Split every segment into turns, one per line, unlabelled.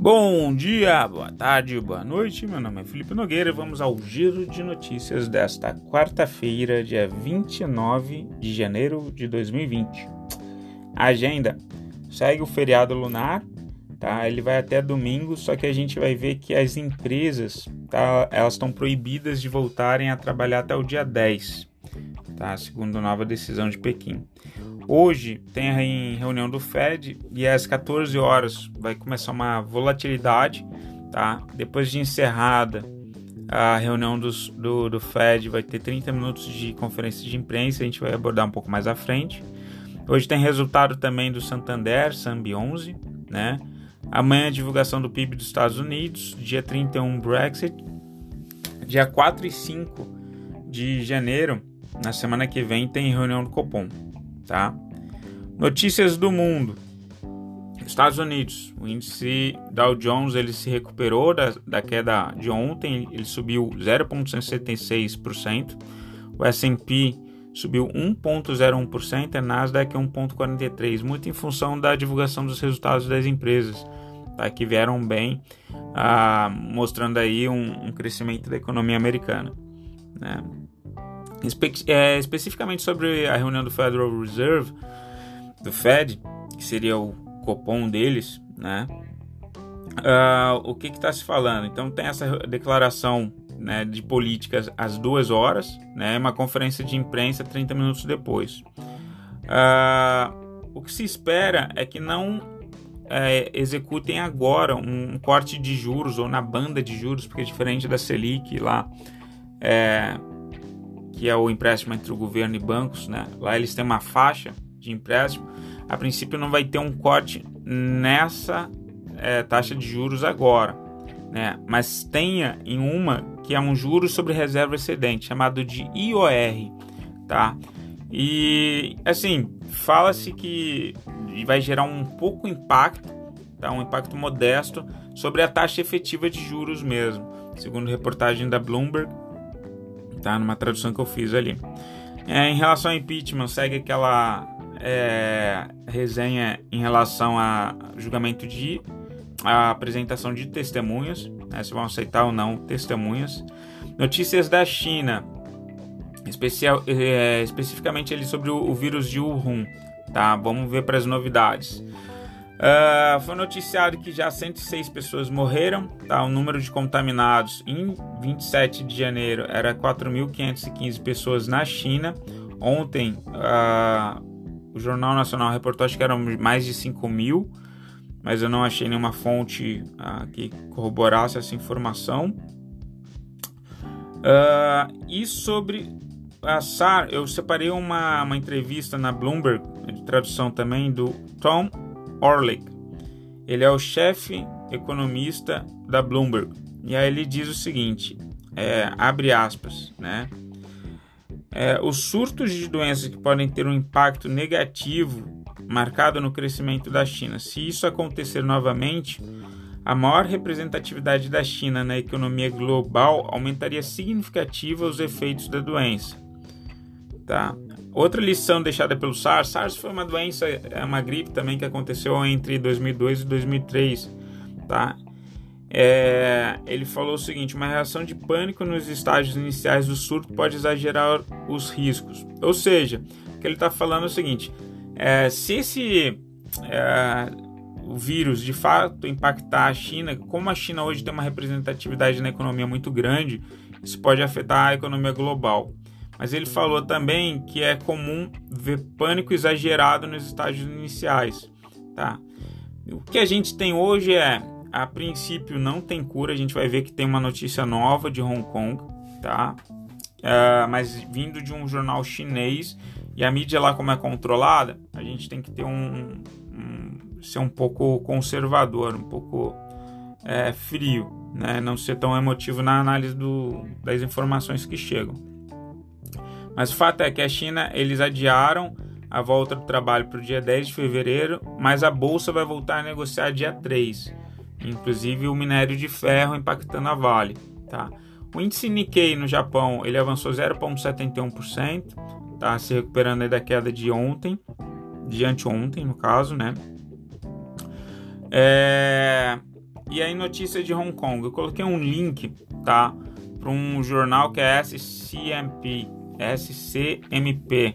Bom dia, boa tarde, boa noite. Meu nome é Felipe Nogueira vamos ao giro de notícias desta quarta-feira, dia 29 de janeiro de 2020. A agenda segue o feriado lunar, tá? Ele vai até domingo, só que a gente vai ver que as empresas, tá? Elas estão proibidas de voltarem a trabalhar até o dia 10, tá? Segundo nova decisão de Pequim. Hoje tem a reunião do Fed e às 14 horas vai começar uma volatilidade, tá? Depois de encerrada a reunião dos, do, do Fed, vai ter 30 minutos de conferência de imprensa, a gente vai abordar um pouco mais à frente. Hoje tem resultado também do Santander, SAMB 11, né? Amanhã divulgação do PIB dos Estados Unidos, dia 31 Brexit, dia 4 e 5 de janeiro, na semana que vem tem reunião do Copom tá? Notícias do mundo. Estados Unidos, o índice Dow Jones ele se recuperou da, da queda de ontem, ele subiu 0,66%, o S&P subiu 1,01%, a Nasdaq 1,43%, muito em função da divulgação dos resultados das empresas, tá, que vieram bem, ah, mostrando aí um, um, crescimento da economia americana. Né? Espe é, especificamente sobre a reunião do Federal Reserve, do Fed, que seria o copom deles, né? Uh, o que está se falando? Então tem essa declaração né, de políticas às duas horas, né, uma conferência de imprensa 30 minutos depois. Uh, o que se espera é que não é, executem agora um, corte de juros ou na banda de juros, porque é diferente da Selic lá, é, que é o empréstimo entre o governo e bancos, né? Lá eles têm uma faixa de empréstimo. A princípio não vai ter um corte nessa é, taxa de juros agora, né? Mas tenha em uma que é um juro sobre reserva excedente, chamado de IOR, tá? E assim, fala-se que vai gerar um pouco impacto, tá? Um impacto modesto sobre a taxa efetiva de juros mesmo, segundo reportagem da Bloomberg tá? Numa tradução que eu fiz ali. É, em relação ao impeachment, segue aquela é, resenha em relação a julgamento de a apresentação de testemunhas, né, se vão aceitar ou não testemunhas. Notícias da China, especial, é, especificamente ali sobre o, o vírus de Wuhan, tá? Vamos ver para as novidades. Uh, foi noticiado que já 106 pessoas morreram, tá? O número de contaminados em 27 de janeiro era 4.515 pessoas na China. Ontem, uh, o Jornal Nacional reportou acho que eram mais de 5 mil, mas eu não achei nenhuma fonte uh, que corroborasse essa informação. e sobre a SAR, eu separei uma, uma entrevista na Bloomberg, de tradução também, do Tom Orlick. Ele é o chefe economista da Bloomberg. E aí ele diz o seguinte, é, abre aspas, né? É, os surtos de doenças que podem ter um impacto negativo marcado no crescimento da China. Se isso acontecer novamente, a maior representatividade da China na economia global aumentaria significativamente os efeitos da doença. Tá? Outra lição deixada pelo SARS, SARS foi uma doença, é uma gripe também que aconteceu entre 2002 e 2003, tá? É, ele falou o seguinte: uma reação de pânico nos estágios iniciais do surto pode exagerar os riscos. Ou seja, o que ele está falando é o seguinte: é, se esse é, vírus de fato impactar a China, como a China hoje tem uma representatividade na economia muito grande, isso pode afetar a economia global. Mas ele falou também que é comum ver pânico exagerado nos estágios iniciais, tá? O que a gente tem hoje é, a princípio não tem cura, a gente vai ver que tem uma notícia nova de Hong Kong, tá? Uh, mas vindo de um jornal chinês e a mídia lá como é controlada, a gente tem que ter um, um ser um pouco conservador, um pouco é, frio, né? Não ser tão emotivo na análise do, das informações que chegam. Mas o fato é que a China, eles adiaram a volta do trabalho para o dia 10 de fevereiro, mas a bolsa vai voltar a negociar dia 3. Inclusive o minério de ferro impactando a Vale, tá? O índice Nikkei no Japão, ele avançou 0.71%, tá se recuperando da queda de ontem, de anteontem no caso, né? É... e aí notícia de Hong Kong. Eu coloquei um link, tá, para um jornal que é SCMP, SCMP.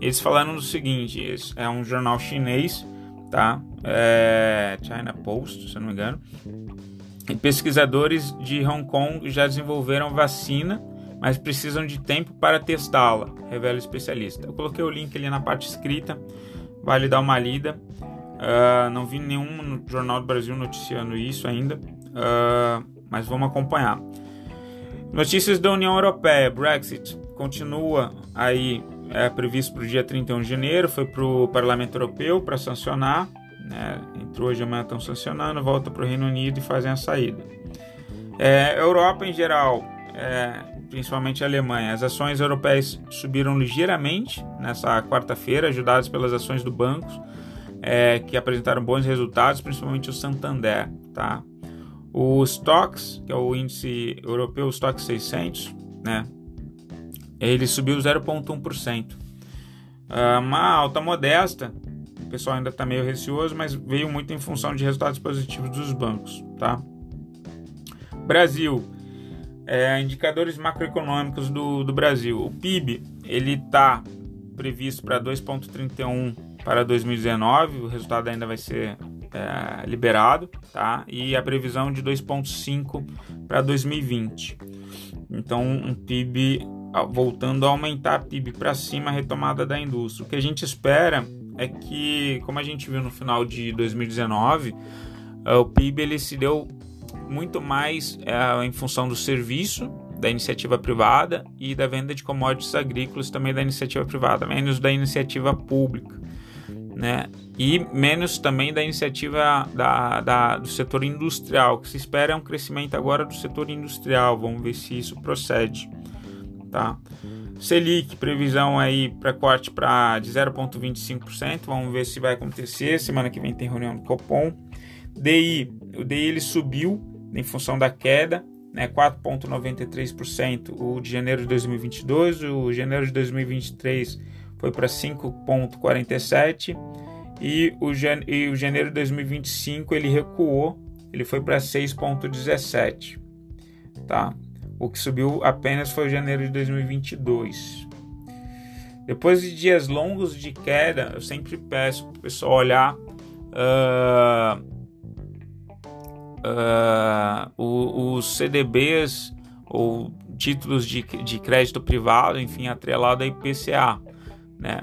Eles falaram o seguinte: é um jornal chinês, tá? É China Post, se eu não me engano. E pesquisadores de Hong Kong já desenvolveram vacina, mas precisam de tempo para testá-la, revela o especialista. Eu coloquei o link ali na parte escrita, vale dar uma lida. Uh, não vi nenhum jornal do Brasil noticiando isso ainda, uh, mas vamos acompanhar. Notícias da União Europeia: Brexit continua aí é, previsto para o dia 31 de janeiro, foi para o Parlamento Europeu para sancionar né? Entrou hoje amanhã estão sancionando, volta para o Reino Unido e fazem a saída. É, Europa em geral, é, principalmente a Alemanha, as ações europeias subiram ligeiramente nessa quarta-feira, ajudadas pelas ações do banco, é, que apresentaram bons resultados, principalmente o Santander. Tá? O Stox, que é o índice europeu, o Stock 600, né? Ele subiu 0,1%. Uh, uma alta modesta pessoal ainda está meio receoso, mas veio muito em função de resultados positivos dos bancos, tá? Brasil, é, indicadores macroeconômicos do, do Brasil. O PIB ele está previsto para 2,31 para 2019, o resultado ainda vai ser é, liberado, tá? E a previsão de 2,5 para 2020. Então, um PIB voltando a aumentar PIB para cima, a retomada da indústria. O que a gente espera é que, como a gente viu no final de 2019, eh, o PIB ele se deu muito mais é, em função do serviço da iniciativa privada e da venda de commodities agrícolas também da iniciativa privada, menos da iniciativa pública, né? E menos também da iniciativa da, da, do setor industrial, que se espera é um crescimento agora do setor industrial. Vamos ver se isso procede, tá? Selic, previsão aí para corte para de 0,25%. Vamos ver se vai acontecer. Semana que vem tem reunião do Copom. DI, o DI ele subiu em função da queda, né, 4,93% o de janeiro de 2022, o janeiro de 2023 foi para 5,47 e o, e o janeiro de 2025 ele recuou, ele foi para 6,17, tá? O que subiu apenas foi janeiro de 2022. Depois de dias longos de queda, eu sempre peço para o pessoal olhar uh, uh, os CDBs ou títulos de, de crédito privado, enfim, atrelado a IPCA. Né?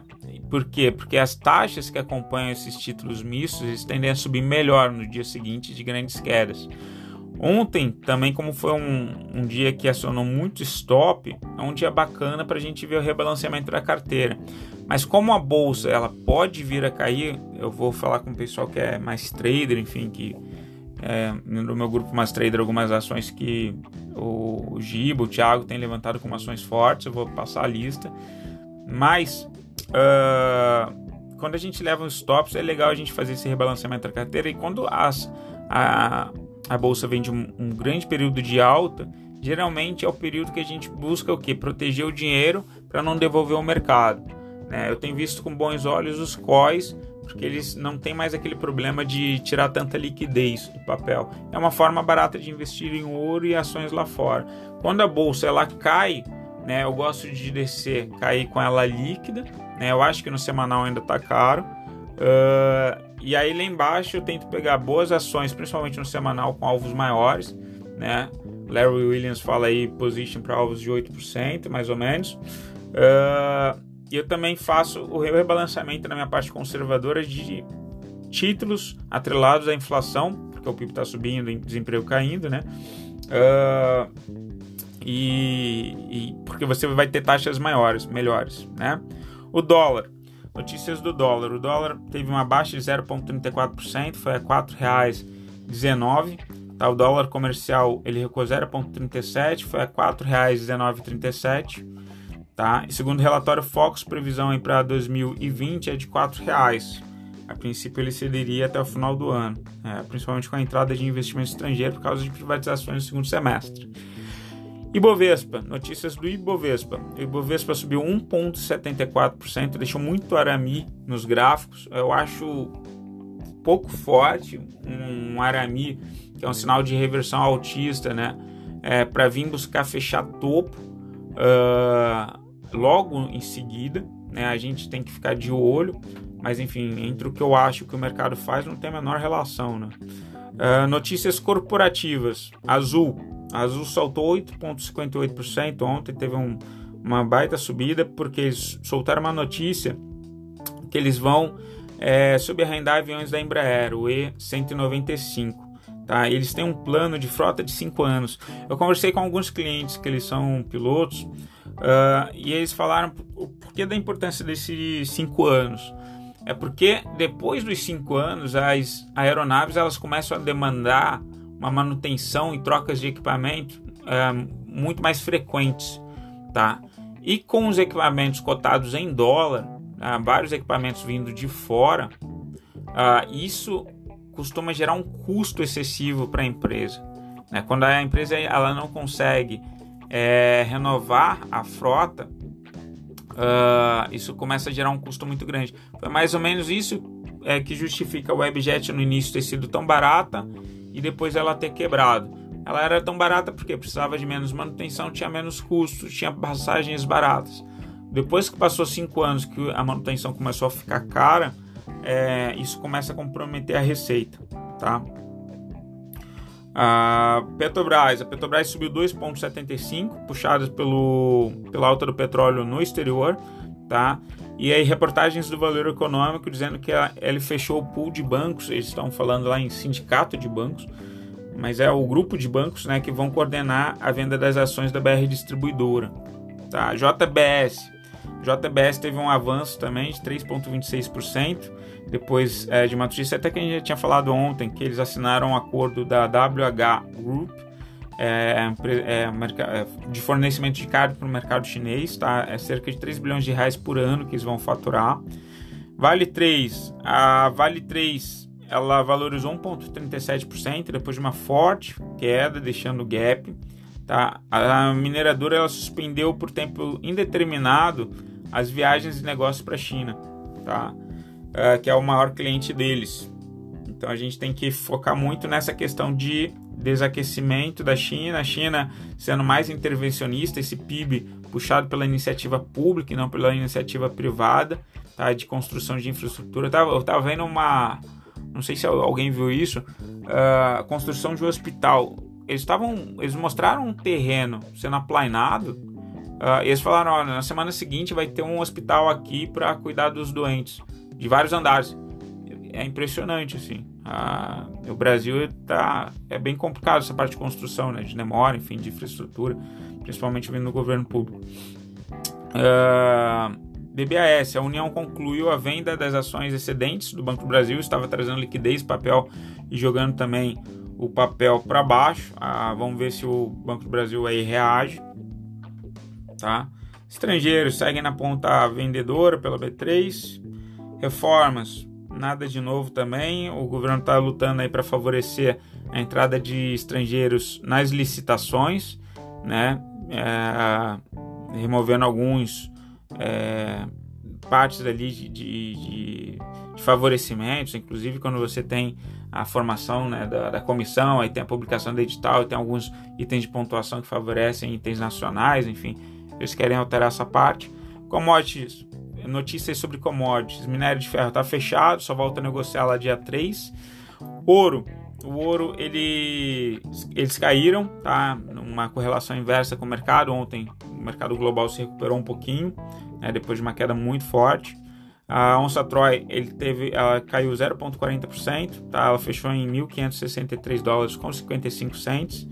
Por quê? Porque as taxas que acompanham esses títulos mistos tendem a subir melhor no dia seguinte de grandes quedas. Ontem, também, como foi um, um dia que acionou muito stop, é um dia bacana para a gente ver o rebalanceamento da carteira. Mas como a bolsa ela pode vir a cair, eu vou falar com o pessoal que é mais trader, enfim, que é, no meu grupo mais trader algumas ações que o, o Giba, o Thiago tem levantado como ações fortes, eu vou passar a lista. Mas uh, quando a gente leva os stops, é legal a gente fazer esse rebalanceamento da carteira e quando as, a, a bolsa vem de um, um grande período de alta, geralmente é o período que a gente busca o que? Proteger o dinheiro para não devolver ao mercado. Né? Eu tenho visto com bons olhos os COIs, porque eles não têm mais aquele problema de tirar tanta liquidez do papel. É uma forma barata de investir em ouro e ações lá fora. Quando a bolsa ela cai, né, eu gosto de descer, cair com ela líquida. Né, eu acho que no semanal ainda está caro. Uh, e aí lá embaixo eu tento pegar boas ações, principalmente no semanal, com alvos maiores, né? Larry Williams fala aí position para alvos de 8%, mais ou menos. Uh, eu também faço o rebalanceamento na minha parte conservadora de títulos atrelados à inflação, porque o PIB está subindo desemprego caindo, né? Uh, e, e porque você vai ter taxas maiores, melhores, né? O dólar. Notícias do dólar. O dólar teve uma baixa de 0,34%, foi a R$ 4,19. Tá, o dólar comercial ele recuou 0,37, foi a R$ 4,1937. Tá? Segundo o relatório Focus, previsão para 2020 é de R$ 4,00. A princípio ele cederia até o final do ano, é, principalmente com a entrada de investimento estrangeiro por causa de privatizações no segundo semestre. Ibovespa, notícias do Ibovespa. O Ibovespa subiu 1,74%, deixou muito arame nos gráficos. Eu acho pouco forte, um arami que é um sinal de reversão altista, né? É, para vir buscar fechar topo uh, logo em seguida, né? A gente tem que ficar de olho, mas enfim, entre o que eu acho que o mercado faz não tem a menor relação, né? Uh, notícias corporativas. Azul. Azul saltou 8,58% ontem, teve um, uma baita subida porque eles soltaram uma notícia que eles vão é, subarrendar aviões da Embraer, o E195. Tá? Eles têm um plano de frota de 5 anos. Eu conversei com alguns clientes que eles são pilotos uh, e eles falaram o porquê da importância desses 5 anos. É porque depois dos 5 anos as aeronaves elas começam a demandar uma manutenção e trocas de equipamento uh, muito mais frequentes. Tá? E com os equipamentos cotados em dólar, uh, vários equipamentos vindo de fora, uh, isso costuma gerar um custo excessivo para a empresa. Né? Quando a empresa ela não consegue é, renovar a frota, uh, isso começa a gerar um custo muito grande. Foi mais ou menos isso é, que justifica o Webjet no início ter sido tão barata e depois ela ter quebrado. Ela era tão barata porque precisava de menos manutenção, tinha menos custos, tinha passagens baratas. Depois que passou cinco anos que a manutenção começou a ficar cara, é, isso começa a comprometer a receita, tá? A Petrobras, a Petrobras subiu 2,75, puxadas pelo, pela alta do petróleo no exterior, tá? E aí reportagens do Valor Econômico dizendo que ele fechou o pool de bancos, eles estão falando lá em sindicato de bancos, mas é o grupo de bancos né, que vão coordenar a venda das ações da BR Distribuidora. Tá? JBS. JBS teve um avanço também de 3,26%, depois é, de uma notícia até que a gente já tinha falado ontem, que eles assinaram um acordo da WH Group é, é, é, de fornecimento de carne para o mercado chinês, tá? é cerca de 3 bilhões de reais por ano que eles vão faturar. Vale 3, a Vale 3 ela valorizou 1,37% depois de uma forte queda, deixando o gap. Tá? A mineradora ela suspendeu por tempo indeterminado as viagens de negócios para a China, tá? Uh, que é o maior cliente deles. Então a gente tem que focar muito nessa questão de desaquecimento da China, a China sendo mais intervencionista, esse PIB puxado pela iniciativa pública e não pela iniciativa privada, tá? de construção de infraestrutura. Eu tava, eu tava vendo uma, não sei se alguém viu isso, uh, construção de um hospital. Eles estavam, eles mostraram um terreno sendo aplainado. Uh, e eles falaram, olha, na semana seguinte vai ter um hospital aqui para cuidar dos doentes, de vários andares. É impressionante, assim. Uh, o Brasil tá, é bem complicado essa parte de construção, né, de demora, enfim, de infraestrutura, principalmente vindo do governo público. Uh, BBAS, a União concluiu a venda das ações excedentes do Banco do Brasil, estava trazendo liquidez, papel e jogando também o papel para baixo. Ah, vamos ver se o Banco do Brasil aí reage. Tá? Estrangeiros seguem na ponta vendedora pela B3. Reformas, nada de novo também. O governo está lutando aí para favorecer a entrada de estrangeiros nas licitações, né? É, removendo alguns é, partes ali de, de, de, de, favorecimentos, inclusive quando você tem a formação né, da, da, comissão, aí tem a publicação do edital, tem alguns itens de pontuação que favorecem itens nacionais, enfim, eles querem alterar essa parte. Commodities, notícias sobre commodities, minério de ferro está fechado, só volta a negociar lá dia 3. Ouro, o ouro ele, eles caíram, tá? Numa correlação inversa com o mercado. Ontem o mercado global se recuperou um pouquinho, né? depois de uma queda muito forte. A onça Troy ele teve, ela caiu 0,40%, tá? Ela fechou em 1.563 dólares com 55 cents.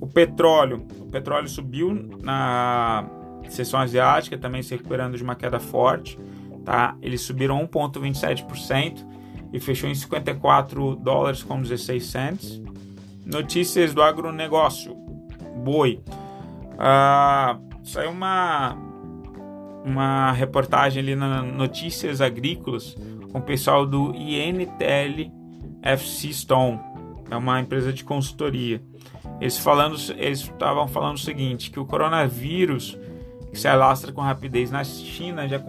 O petróleo, o petróleo subiu na sessão asiática, também se recuperando de uma queda forte, tá? Eles subiram 1,27% e fechou em 54 dólares com 16 cents. Notícias do agronegócio. Boi. Ah, saiu uma, uma reportagem ali na Notícias Agrícolas com o pessoal do INTL FC Stone. É uma empresa de consultoria. Eles falando, eles estavam falando o seguinte, que o coronavírus que se alastra com rapidez na China já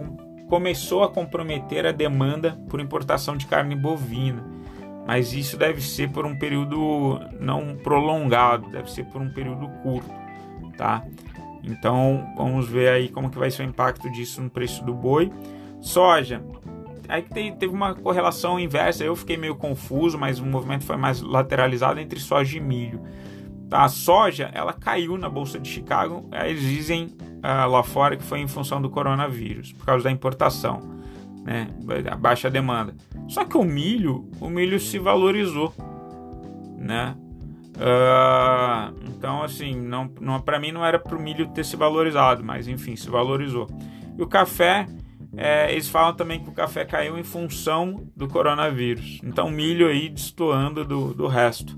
começou a comprometer a demanda por importação de carne bovina. Mas isso deve ser por um período não prolongado, deve ser por um período curto, tá? Então vamos ver aí como que vai ser o impacto disso no preço do boi. Soja, aí teve uma correlação inversa, eu fiquei meio confuso, mas o movimento foi mais lateralizado entre soja e milho. Tá, a soja ela caiu na bolsa de Chicago, eles dizem uh, lá fora que foi em função do coronavírus, por causa da importação, né, a baixa demanda. Só que o milho, o milho se valorizou, né? Uh, então assim, não, não para mim não era para o milho ter se valorizado, mas enfim se valorizou. E o café é, eles falam também que o café caiu em função do coronavírus. Então, milho aí destoando do, do resto.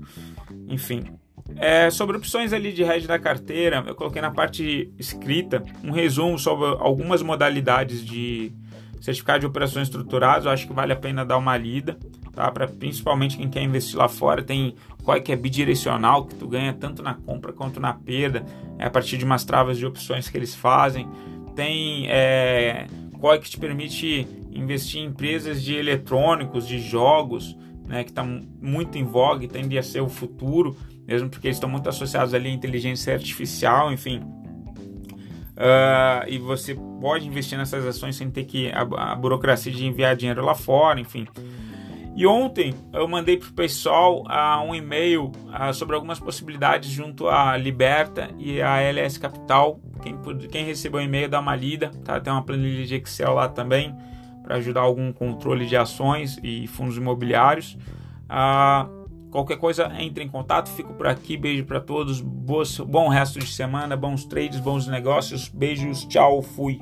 Enfim. É, sobre opções ali de hedge da carteira, eu coloquei na parte escrita um resumo sobre algumas modalidades de certificado de operações estruturadas. Eu acho que vale a pena dar uma lida, tá? Para principalmente quem quer investir lá fora, tem qual que é bidirecional, que tu ganha tanto na compra quanto na perda, é a partir de umas travas de opções que eles fazem. Tem é, COI que te permite investir em empresas de eletrônicos, de jogos, né, que estão muito em voga e tende a ser o futuro, mesmo porque eles estão muito associados ali à inteligência artificial, enfim. Uh, e você pode investir nessas ações sem ter que a, a burocracia de enviar dinheiro lá fora, enfim. E ontem eu mandei para o pessoal uh, um e-mail uh, sobre algumas possibilidades junto à Liberta e à LS Capital quem, quem recebeu o e-mail, dá uma lida, tá? Tem uma planilha de Excel lá também para ajudar algum controle de ações e fundos imobiliários. Ah, qualquer coisa, entre em contato. Fico por aqui. Beijo para todos. Boas, bom resto de semana, bons trades, bons negócios. Beijos, tchau, fui.